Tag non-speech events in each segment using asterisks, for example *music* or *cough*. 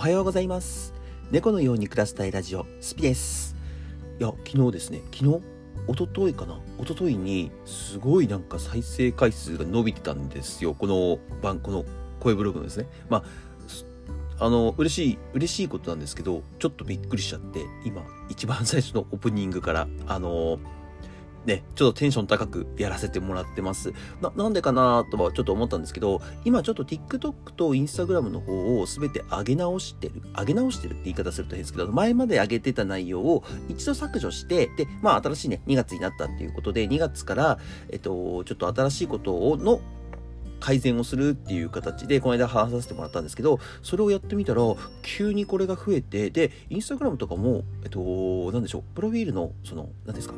おはようございます。猫のように暮らしたいラジオスピです。いや昨日ですね昨日一昨日かな。一昨日にすごいなんか再生回数が伸びてたんですよ。この番この声ブログのですね。まああの嬉しい嬉しいことなんですけどちょっとびっくりしちゃって今一番最初のオープニングからあのね、ちょっとテンション高くやらせてもらってます。な、なんでかなとはちょっと思ったんですけど、今ちょっと TikTok と Instagram の方を全て上げ直してる。上げ直してるって言い方すると変ですけど、前まで上げてた内容を一度削除して、で、まあ新しいね、2月になったっていうことで、2月から、えっと、ちょっと新しいことをの改善をするっていう形で、この間話させてもらったんですけど、それをやってみたら、急にこれが増えて、で、インスタグラムとかも、えっと、なんでしょう、プロフィールの、その、何ですか、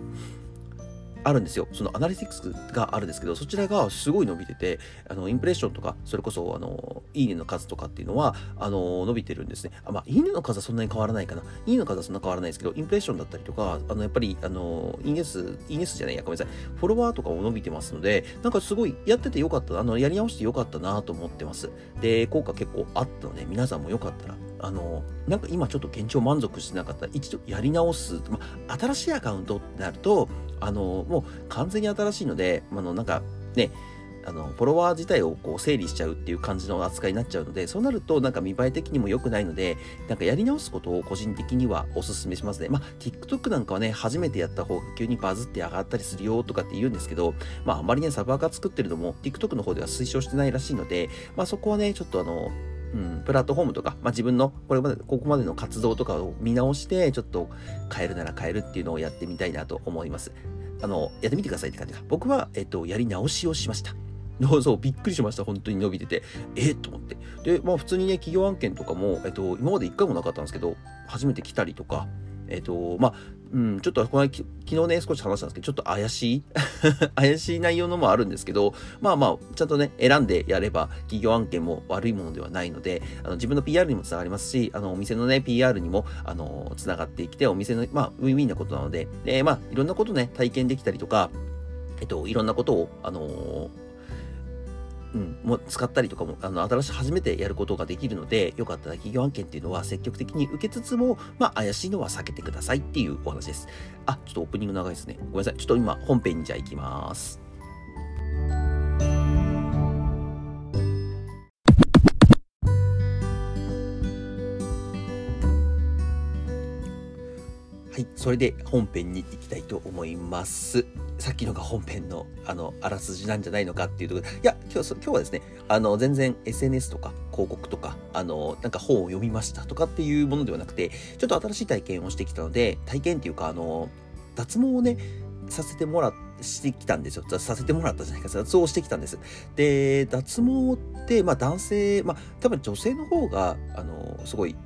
あるんですよ。そのアナリティクスがあるんですけど、そちらがすごい伸びてて、あの、インプレッションとか、それこそ、あの、いいねの数とかっていうのは、あの、伸びてるんですね。あまあ、いいねの数はそんなに変わらないかな。いいねの数はそんな変わらないですけど、インプレッションだったりとか、あの、やっぱり、あの、いいね数、いいね数じゃないや、ごめんなさい。フォロワーとかも伸びてますので、なんかすごい、やっててよかった、あの、やり直してよかったなと思ってます。で、効果結構あったので、皆さんもよかったら、あの、なんか今ちょっと現状満足してなかったら、一度やり直す。まあ、新しいアカウントってなると、あの、もう完全に新しいので、あの、なんかね、あの、フォロワー自体をこう整理しちゃうっていう感じの扱いになっちゃうので、そうなるとなんか見栄え的にも良くないので、なんかやり直すことを個人的にはお勧めしますね。まあ、TikTok なんかはね、初めてやった方が急にバズって上がったりするよとかって言うんですけど、まあ、あまりね、サブアカ作ってるのも TikTok の方では推奨してないらしいので、まあ、そこはね、ちょっとあの、うん、プラットフォームとか、まあ、自分のこれまで、ここまでの活動とかを見直して、ちょっと変えるなら変えるっていうのをやってみたいなと思います。あの、やってみてくださいって感じか。僕は、えっと、やり直しをしました。*laughs* そう、びっくりしました。本当に伸びてて。えー、と思って。で、まあ普通にね、企業案件とかも、えっと、今まで一回もなかったんですけど、初めて来たりとか、えっと、まあ、うん、ちょっとこの昨日ね、少し話したんですけど、ちょっと怪しい？*laughs* 怪しい内容のもあるんですけど、まあまあ、ちゃんとね、選んでやれば、企業案件も悪いものではないので、あの自分の PR にもつながりますし、あの、お店のね、PR にも、あの、つながってきて、お店の、まあ、ウィンウィンなことなので、で、まあ、いろんなことね、体験できたりとか、えっと、いろんなことを、あのーうん、もう使ったりとかも、あの、新しい初めてやることができるので、よかったら企業案件っていうのは積極的に受けつつも、まあ、怪しいのは避けてくださいっていうお話です。あ、ちょっとオープニング長いですね。ごめんなさい。ちょっと今、本編にじゃあ行きます。はい、それで本編に行きたいと思います。さっきのが本編の、あの、あらすじなんじゃないのかっていうところで、いや、今日、今日はですね、あの、全然 SNS とか広告とか、あの、なんか本を読みましたとかっていうものではなくて、ちょっと新しい体験をしてきたので、体験っていうか、あの、脱毛をね、させてもらってしてきたんですよ。させてもらったじゃないか。脱毛してきたんです。で、脱毛って、まあ男性、まあ多分女性の方が、あの、すごい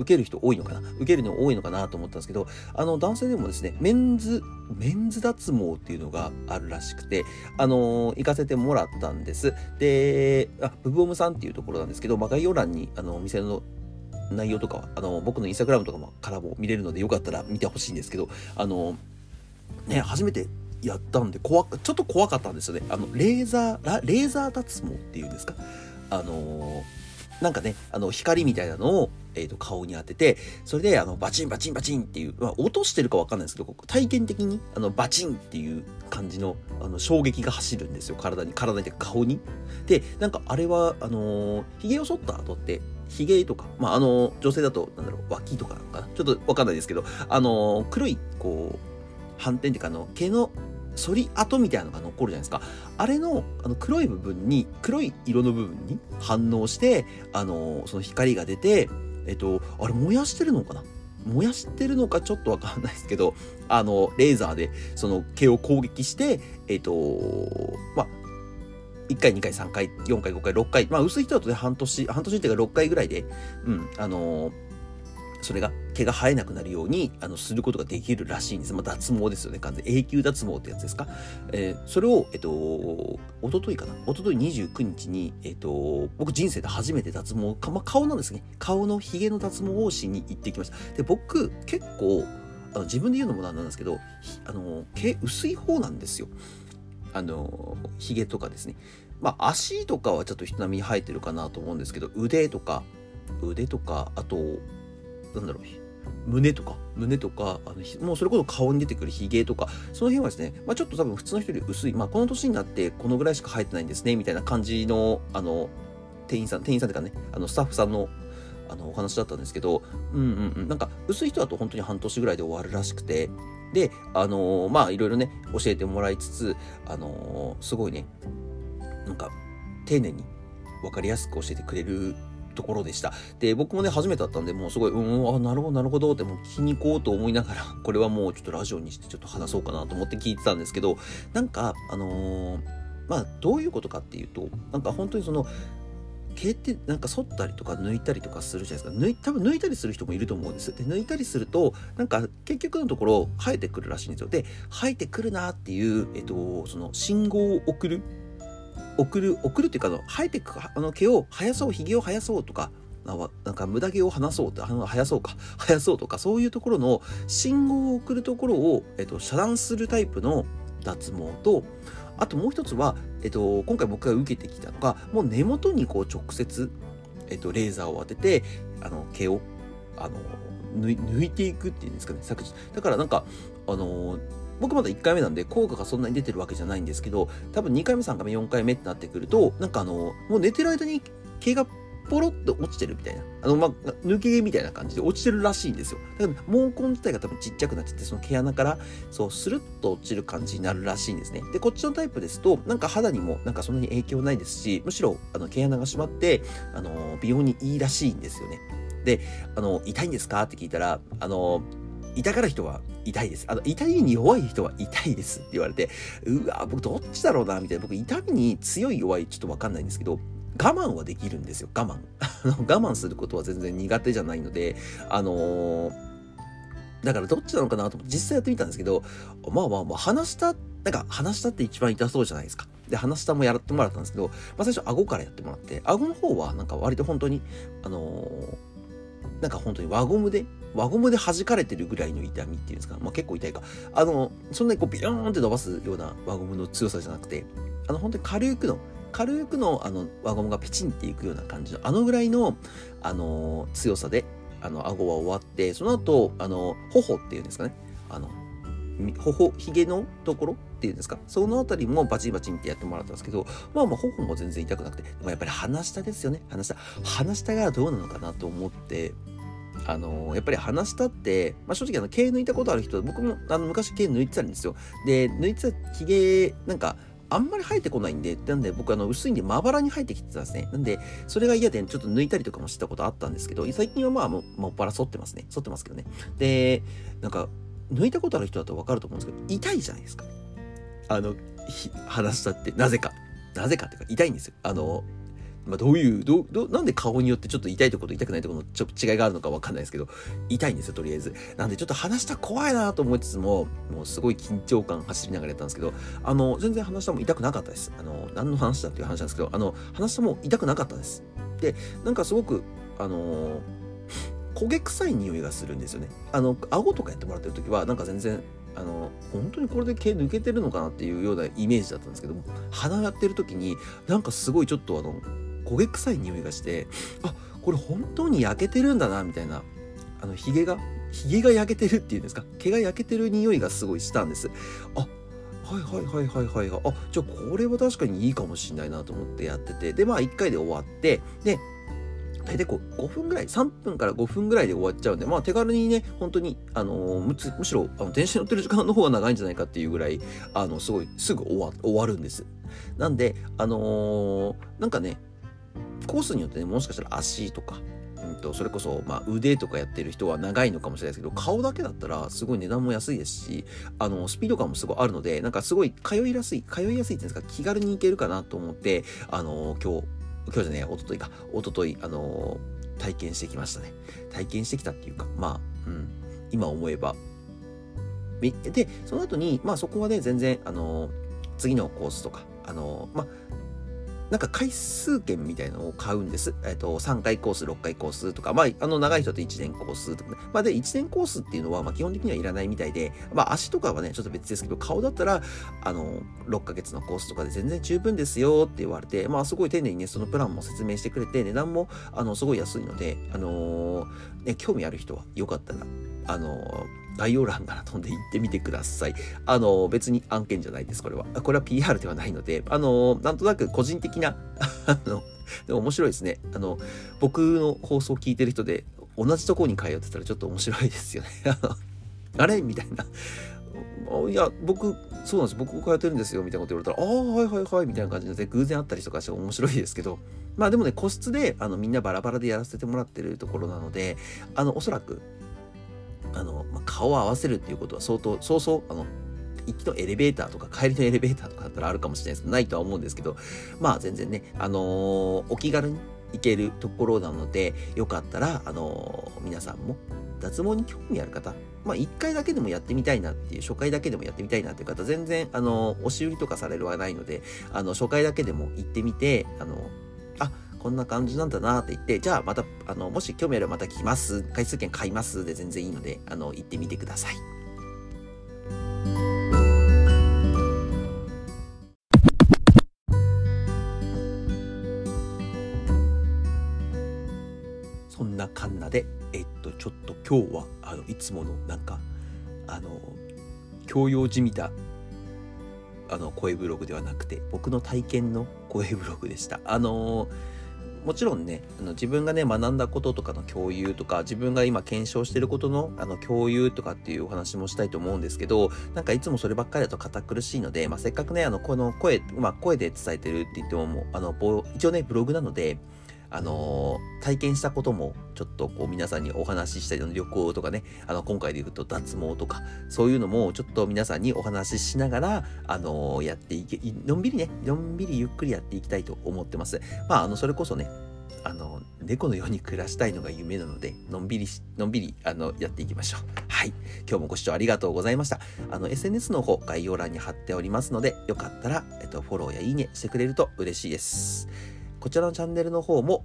受ける人多いのかな？受けるの多いのかなと思ったんですけど、あの、男性でもですね、メンズ、メンズ脱毛っていうのがあるらしくて、あの、行かせてもらったんです。で、あ、ブブオムさんっていうところなんですけど、まあ、概要欄に、あの、お店の内容とかは、あの、僕のインスタグラムとかもからも見れるので、よかったら見てほしいんですけど、あの、ね、初めてやったんで、怖ちょっと怖かったんですよね。あの、レーザー、レーザー脱毛っていうんですか？あのなんかね、あの、光みたいなのを、えっ、ー、と、顔に当てて、それで、あの、バチンバチンバチンっていう、まあ、音してるかわかんないですけど、体験的に、あの、バチンっていう感じの、あの、衝撃が走るんですよ、体に、体に、顔に。で、なんか、あれは、あのー、髭を剃った後って、髭とか、まあ、あの、女性だと、なんだろう、脇とかなのかな？ちょっとわかんないですけど、あの、黒い、こう、斑点っていうか、あの、毛の反り跡みたいなのが残るじゃないですか。あれの、あの、黒い部分に、黒い色の部分に反応して、あの、その光が出て、えっと、あれ燃やしてるのかな？燃やしてるのかちょっとわかんないですけど、あの、レーザーでその毛を攻撃して、えっと、まあ、1回、2回、3回、4回、5回、6回、まあ、薄い人だとね、半年、半年っていうか6回ぐらいで、うん、あのーそれが毛が生えなくなるようにあのすることができるらしいんです。まあ、脱毛ですよね。完全永久脱毛ってやつですか？えー、それを、えっと、おとといかな？おととい29日に、えっと、僕人生で初めて脱毛、かまあ、顔なんですね。顔の髭の脱毛をしに行ってきました。で、僕、結構、あの自分で言うのもなんなんですけど、あの、毛薄い方なんですよ。あの、髭とかですね。まあ、足とかはちょっと人並みに生えてるかなと思うんですけど、腕とか、腕とかあとなんだろう。胸とか胸とかあのもうそれこそ顔に出てくるヒゲとかその辺はですね、まあ、ちょっと多分普通の人より薄い、まあ、この年になってこのぐらいしか生えてないんですねみたいな感じのあの店員さん店員さんというかねあのスタッフさんのあのお話だったんですけどうんうんうん。なんか薄い人だと本当に半年ぐらいで終わるらしくてであのー、まあいろいろね教えてもらいつつあのー、すごいねなんか丁寧に分かりやすく教えてくれるところでした。で、僕もね、初めてだったんで、もうすごい、うん、あ、なるほど、なるほど、ってもう聞きに行こうと思いながら、*laughs* これはもうちょっとラジオにしてちょっと話そうかなと思って聞いてたんですけど、なんか、あのー、まあ、どういうことかっていうと、なんか本当にその、毛ってなんか剃ったりとか抜いたりとかするじゃないですか。抜い多分抜いたりする人もいると思うんです。で抜いたりするとなんか結局のところ生えてくるらしいんですよ。で生えてくるなっていう、えっと、その信号を送る送る送るっていうかの生えてくあの毛を生やそうひげを生やそうとかなんか無駄毛を離そうって生やそうか *laughs* 生やそうとかそういうところの信号を送るところを、えっと、遮断するタイプの脱毛とあともう一つは、えっと、今回僕が受けてきたのがもう根元にこう直接、えっと、レーザーを当ててあの毛をあの抜いていくっていうんですかね削除だからなんかあの僕まだ1回目なんで効果がそんなに出てるわけじゃないんですけど多分2回目3回目4回目ってなってくるとなんかあのもう寝てる間に毛がポロッと落ちてるみたいな。あの、まあ、抜け毛みたいな感じで落ちてるらしいんですよ。だから毛根自体が多分ちっちゃくなっちゃって、その毛穴から、そう、スルッと落ちる感じになるらしいんですね。で、こっちのタイプですと、なんか肌にもなんかそんなに影響ないですし、むしろ、あの、毛穴が閉まって、あの、美容にいいらしいんですよね。で、あの、痛いんですか？って聞いたら、あの、痛がる人は痛いです。あの、痛みに弱い人は痛いですって言われて、うわ、僕どっちだろうな、みたいな。僕痛みに強い弱いちょっとわかんないんですけど、我慢はできるんですよ、我慢。*laughs* 我慢することは全然苦手じゃないので、あのー、だからどっちなのかなと実際やってみたんですけど、まあまあまあ、鼻下、なんか鼻下って一番痛そうじゃないですか。で、鼻下もやってもらったんですけど、まあ最初顎からやってもらって、顎の方はなんか割と本当に、あのー、なんか本当に輪ゴムで、輪ゴムで弾かれてるぐらいの痛みっていうんですか、まあ結構痛いか。あの、そんなにこうビヨーンって伸ばすような輪ゴムの強さじゃなくて、あの本当に軽くの軽くのあの輪ゴムがペチンっていくような感じのあのぐらいの、あの、強さであの顎は終わってその後あの頬っていうんですかね。あの頬ひげのところっていうんですか？そのあたりもバチンバチンってやってもらったんですけどまあまあ頬も全然痛くなくてでもやっぱり鼻下ですよね。鼻下。鼻下がどうなのかなと思ってあのやっぱり鼻下って、まあ、正直あの毛抜いたことある人僕もあの昔毛抜いてたんですよで抜いてたひげなんかあんまり生えてこないんで、なんで僕あの薄いんでまばらに生えてきてたんですね。なんで、それが嫌でちょっと抜いたりとかもしたことあったんですけど、最近はまあももっぱら剃ってますね。剃ってますけどね。で、なんか、抜いたことある人だとわかると思うんですけど、痛いじゃないですか。あの、話したって、なぜか。なぜかっていうか、痛いんですよ。あの、まあ、どういうどどなんで顔によってちょっと痛いところと痛くないところのちょ違いがあるのかわかんないですけど痛いんですよとりあえず。なんでちょっと話した怖いなと思いつつももうすごい緊張感走りながらやったんですけどあの全然話したも痛くなかったです。あの何の話だっていう話なんですけどあの話したも痛くなかったです。でなんかすごくあの焦げ臭い匂いがするんですよね。あの顎とかやってもらってる時はなんか全然あの本当にこれで毛抜けてるのかなっていうようなイメージだったんですけども鼻やってる時になんかすごいちょっとあの焦げ臭い匂いがしてあこれ本当に焼けてるんだなみたいなあのヒゲがヒゲが焼けてるっていうんですか？毛が焼けてる匂いがすごいしたんです。あはいはいはいはいはいあじゃあこれは確かにいいかもしんないなと思ってやってて。でまあ1回で終わってで大体こう5分ぐらい3分から5分ぐらいで終わっちゃうんでまあ手軽にね本当にあのむむしろあの電車に乗ってる時間の方が長いんじゃないかっていうぐらいあのすごいすぐ終わ終わるんです。なんであのー、なんかねコースによってね、もしかしたら足とか、うんと、それこそ、まあ、腕とかやってる人は長いのかもしれないですけど、顔だけだったらすごい値段も安いですし、あの、スピード感もすごいあるので、なんかすごい通いやすい、通いやすいっていうんですか、気軽に行けるかなと思って、あの、今日、今日じゃねえ、おとといか、おととい、あの、体験してきましたね。体験してきたっていうか、まあ、うん、今思えば。で、その後に、まあそこはね、全然、あの、次のコースとか、あの、まあ、なんか回数券みたいなのを買うんです。えっ、と、3回コース、6回コースとか、まあ、あの、長い人と1年コースとかね。まあ、で、1年コースっていうのは、まあ、基本的にはいらないみたいで、まあ、足とかはね、ちょっと別ですけど、顔だったら、あの、6ヶ月のコースとかで全然十分ですよって言われて、まあ、すごい丁寧にね、そのプランも説明してくれて、値段も、あの、すごい安いので、あのー、ね、興味ある人は、よかったら、あのー概要欄から飛んで行ってみてください。あの、別に案件じゃないです、これは。これは PR ではないので、あの、なんとなく個人的な、*laughs* あの、でも面白いですね。あの、僕の放送を聞いてる人で、同じとこに通ってたらちょっと面白いですよね。*laughs* あれ？みたいな。いや、僕、そうなんです。僕通ってるんですよ。みたいなこと言われたら、ああ、はいはいはい。みたいな感じで、偶然あったりとかして面白いですけど、まあでもね、個室で、あの、みんなバラバラでやらせてもらってるところなので、あの、おそらく、あの、まあ、顔を合わせるっていうことは相当、そうそう、あの、行きのエレベーターとか帰りのエレベーターとかだったらあるかもしれないですけど、ないとは思うんですけど、まあ全然ね、あのー、お気軽に行けるところなので、よかったら、あのー、皆さんも脱毛に興味ある方、まあ一回だけでもやってみたいなっていう、初回だけでもやってみたいなっていう方、全然、あのー、押し売りとかされるはないので、あの、初回だけでも行ってみて、あの、あ、こんな感じなんだなって言って、じゃあまた、あの、もし興味あればまた来ます。回数券買いますで全然いいので、あの、行ってみてください。そんなカンナで、えっと、ちょっと今日は、あの、いつもの、なんか、あの、教養じみたあの声ブログではなくて僕の体験の声ブログでした。あのーもちろんねあの自分がね学んだこととかの共有とか自分が今検証してることのあの共有とかっていうお話もしたいと思うんですけどなんかいつもそればっかりだと堅苦しいので、まあ、せっかくねあのこの声、まあ、声で伝えてるって言ってももうあの一応ねブログなのであのー、体験したこともちょっとこう皆さんにお話ししたり旅行とかね、あの今回で言うと脱毛とか、そういうのもちょっと皆さんにお話ししながら、あのー、やっていけ、のんびりね、のんびりゆっくりやっていきたいと思ってます。まあ、あの、それこそね、あの、猫のように暮らしたいのが夢なので、のんびりのんびり、あの、やっていきましょう。はい。今日もご視聴ありがとうございました。あの、SNS の方、概要欄に貼っておりますので、よかったら、えっと、フォローやいいねしてくれると嬉しいです。こちらのチャンネルの方も、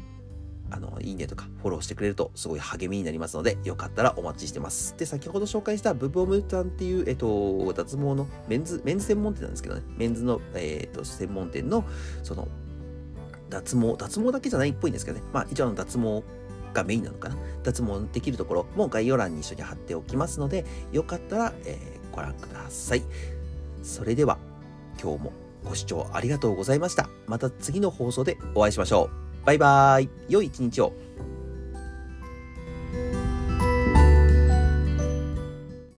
あの、いいねとかフォローしてくれるとすごい励みになりますので、よかったらお待ちしてます。で、先ほど紹介したブボムタンっていう、えっと、脱毛のメンズ、メンズ専門店なんですけどね、メンズの、えっと、専門店の、その、脱毛、脱毛だけじゃないっぽいんですけどね、まあ、一応の脱毛がメインなのかな。脱毛できるところも概要欄に一緒に貼っておきますので、よかったら、えー、ご覧ください。それでは、今日もご視聴ありがとうございました。また次の放送でお会いしましょう。バイバーイ。良い一日を。